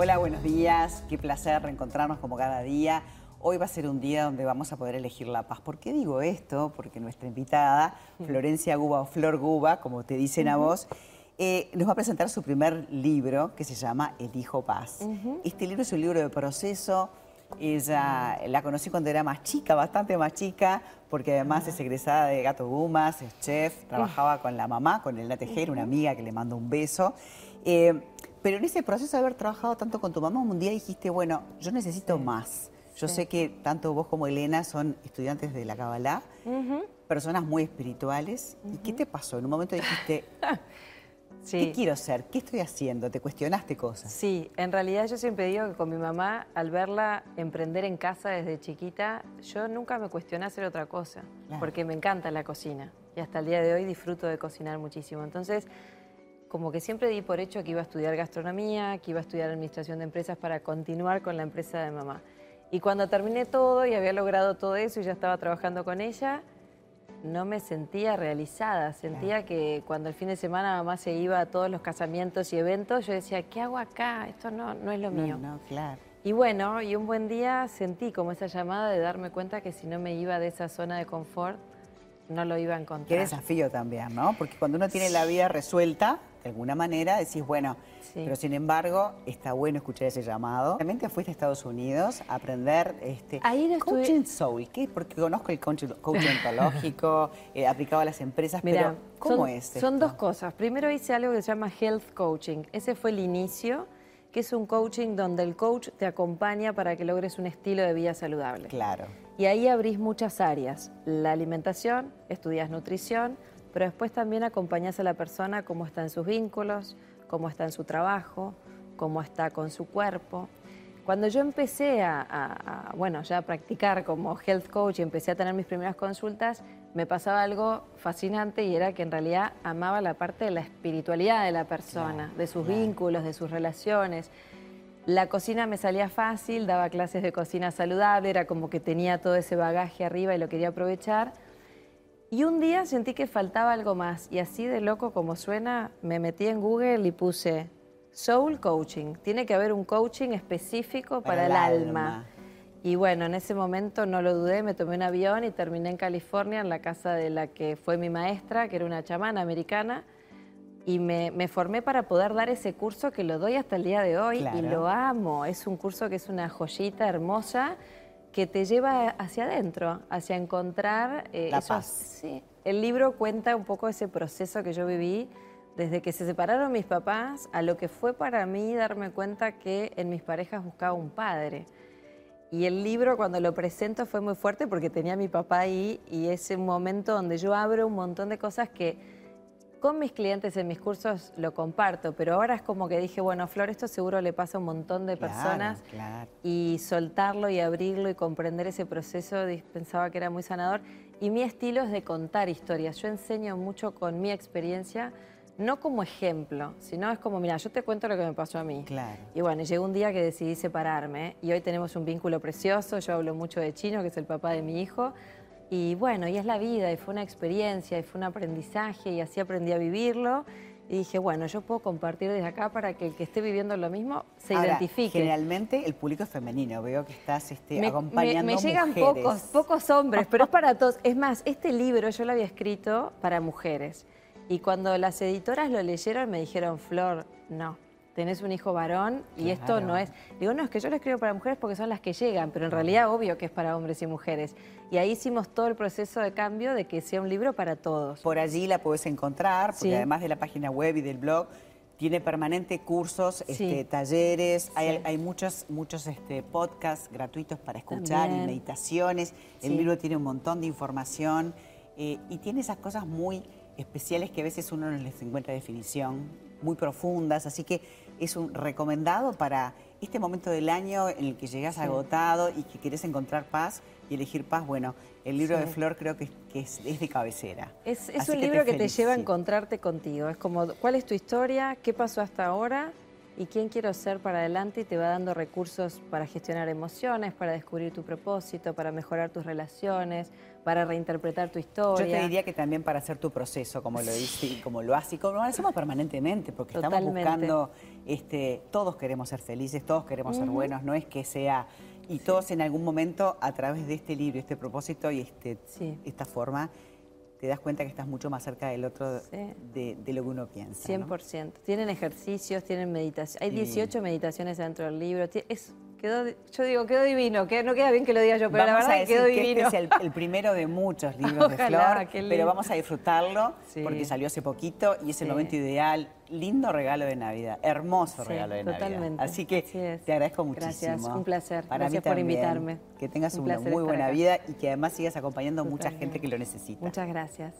Hola, buenos días. Qué placer reencontrarnos como cada día. Hoy va a ser un día donde vamos a poder elegir la paz. ¿Por qué digo esto? Porque nuestra invitada, Florencia Guba o Flor Guba, como te dicen a vos, eh, nos va a presentar su primer libro que se llama Elijo Paz. Este libro es un libro de proceso. Ella la conocí cuando era más chica, bastante más chica, porque además es egresada de Gato Gumas, es chef, trabajaba con la mamá, con Elena Tejera, una amiga que le mando un beso. Eh, pero en ese proceso de haber trabajado tanto con tu mamá, un día dijiste, bueno, yo necesito más. Yo sé que tanto vos como Elena son estudiantes de la Kabbalah, personas muy espirituales. ¿Y qué te pasó? En un momento dijiste, ¿qué quiero ser? ¿Qué estoy haciendo? ¿Te cuestionaste cosas? Sí, en realidad yo siempre digo que con mi mamá, al verla emprender en casa desde chiquita, yo nunca me cuestioné hacer otra cosa, porque me encanta la cocina. Y hasta el día de hoy disfruto de cocinar muchísimo. Entonces, como que siempre di por hecho que iba a estudiar gastronomía, que iba a estudiar administración de empresas para continuar con la empresa de mamá. Y cuando terminé todo y había logrado todo eso y ya estaba trabajando con ella, no me sentía realizada. Sentía que cuando el fin de semana mamá se iba a todos los casamientos y eventos, yo decía, ¿qué hago acá? Esto no, no es lo mío. No, claro. Y bueno, y un buen día sentí como esa llamada de darme cuenta que si no me iba de esa zona de confort, no lo iba a encontrar. Qué desafío también, ¿no? Porque cuando uno tiene la vida resuelta, de alguna manera decís, bueno, pero sin embargo está bueno escuchar ese llamado. Realmente fuiste a Estados Unidos a aprender este coaching soul, ¿qué? Porque conozco el coaching, ontológico, eh, aplicado a las empresas, pero ¿cómo son, es? Son dos cosas. Primero hice algo que se llama health coaching. Ese fue el inicio que es un coaching donde el coach te acompaña para que logres un estilo de vida saludable. Claro. Y ahí abrís muchas áreas. La alimentación, estudias nutrición, pero después también acompañas a la persona cómo está en sus vínculos, cómo está en su trabajo, cómo está con su cuerpo. Cuando yo empecé a, bueno, ya a practicar como health coach y empecé a tener mis primeras consultas, me pasaba algo fascinante y era que en realidad amaba la parte de la espiritualidad de la persona, de sus vínculos, de sus relaciones. La cocina me salía fácil, daba clases de cocina saludable, era como que tenía todo ese bagaje arriba y lo quería aprovechar y un día sentí que faltaba algo más y así de loco como suena, me metí en Google y puse Soul Coaching. Tiene que haber un coaching específico para, el, alma. Y bueno, en ese momento no lo dudé, me tomé un avión y terminé en California, en la casa de la que fue mi maestra, que era una chamana americana, y me, formé para poder dar ese curso que lo doy hasta el día de hoy y lo amo. Es un curso que es una joyita hermosa que te lleva hacia adentro, hacia encontrar... Eh, La paz. Sí. El libro cuenta un poco ese proceso que yo viví desde que se separaron mis papás a lo que fue para mí darme cuenta que en mis parejas buscaba un padre. Y el libro cuando lo presento fue muy fuerte porque tenía a mi papá ahí y es un momento donde yo abro un montón de cosas que con mis clientes en mis cursos lo comparto, pero ahora es como que dije, bueno, Flor, esto seguro le pasa a un montón de personas y soltarlo y abrirlo y comprender ese proceso pensaba que era muy sanador. Y mi estilo es de contar historias. Yo enseño mucho con mi experiencia, no como ejemplo, sino es como, mira, yo te cuento lo que me pasó a mí. Claro. Y bueno, llegó un día que decidí separarme y hoy tenemos un vínculo precioso. Yo hablo mucho de Chino, que es el papá de mi hijo y bueno, y es la vida, y fue una experiencia, y fue un aprendizaje, y así aprendí a vivirlo. Y dije, bueno, yo puedo compartir desde acá para que el que esté viviendo lo mismo se identifique. Generalmente el público es femenino, veo que estás este, acompañando me, me llegan pocos, pocos hombres, pero es para todos. Es más, este libro yo lo había escrito para mujeres. Y cuando las editoras lo leyeron me dijeron, Flor, no, tenés un hijo varón y esto no es... Digo, no, es que yo lo escribo para mujeres porque son las que llegan, pero en realidad obvio que es para hombres y mujeres. Y ahí hicimos todo el proceso de cambio de que sea un libro para todos. Por allí la puedes encontrar, porque además de la página web y del blog, tiene permanente cursos, este, talleres, hay, muchos, muchos este, podcasts gratuitos para escuchar y meditaciones. El libro tiene un montón de información eh, y tiene esas cosas muy especiales que a veces uno no les encuentra definición, muy profundas, así que es un recomendado para este momento del año en el que llegas agotado y que quieres encontrar paz y elegir paz. Bueno, el libro de Flor creo que, es, de cabecera. Es, un libro que te lleva a encontrarte contigo. Es como, ¿cuál es tu historia? ¿Qué pasó hasta ahora? Y quién quiero ser para adelante y te va dando recursos para gestionar emociones, para descubrir tu propósito, para mejorar tus relaciones, para reinterpretar tu historia. Yo te diría que también para hacer tu proceso, como lo dice y como lo hace y como lo hacemos permanentemente, porque estamos buscando, este, todos queremos ser felices, todos queremos ser buenos, no es que sea y todos en algún momento a través de este libro, este propósito y este, esta forma te das cuenta que estás mucho más cerca del otro de, lo que uno piensa. 100%. Tienen ejercicios, tienen meditación. Hay 18 meditaciones dentro del libro. Es Quedó, yo digo, quedó divino, que no queda bien que lo diga yo, pero la verdad que quedó divino. Este es el, primero de muchos libros de Flor, pero vamos a disfrutarlo porque salió hace poquito y es el momento ideal. Lindo regalo de Navidad, hermoso regalo de Navidad. Así que te agradezco muchísimo. Gracias, un placer. Gracias por invitarme. Que tengas una muy buena vida y que además sigas acompañando a mucha gente que lo necesita. Muchas gracias.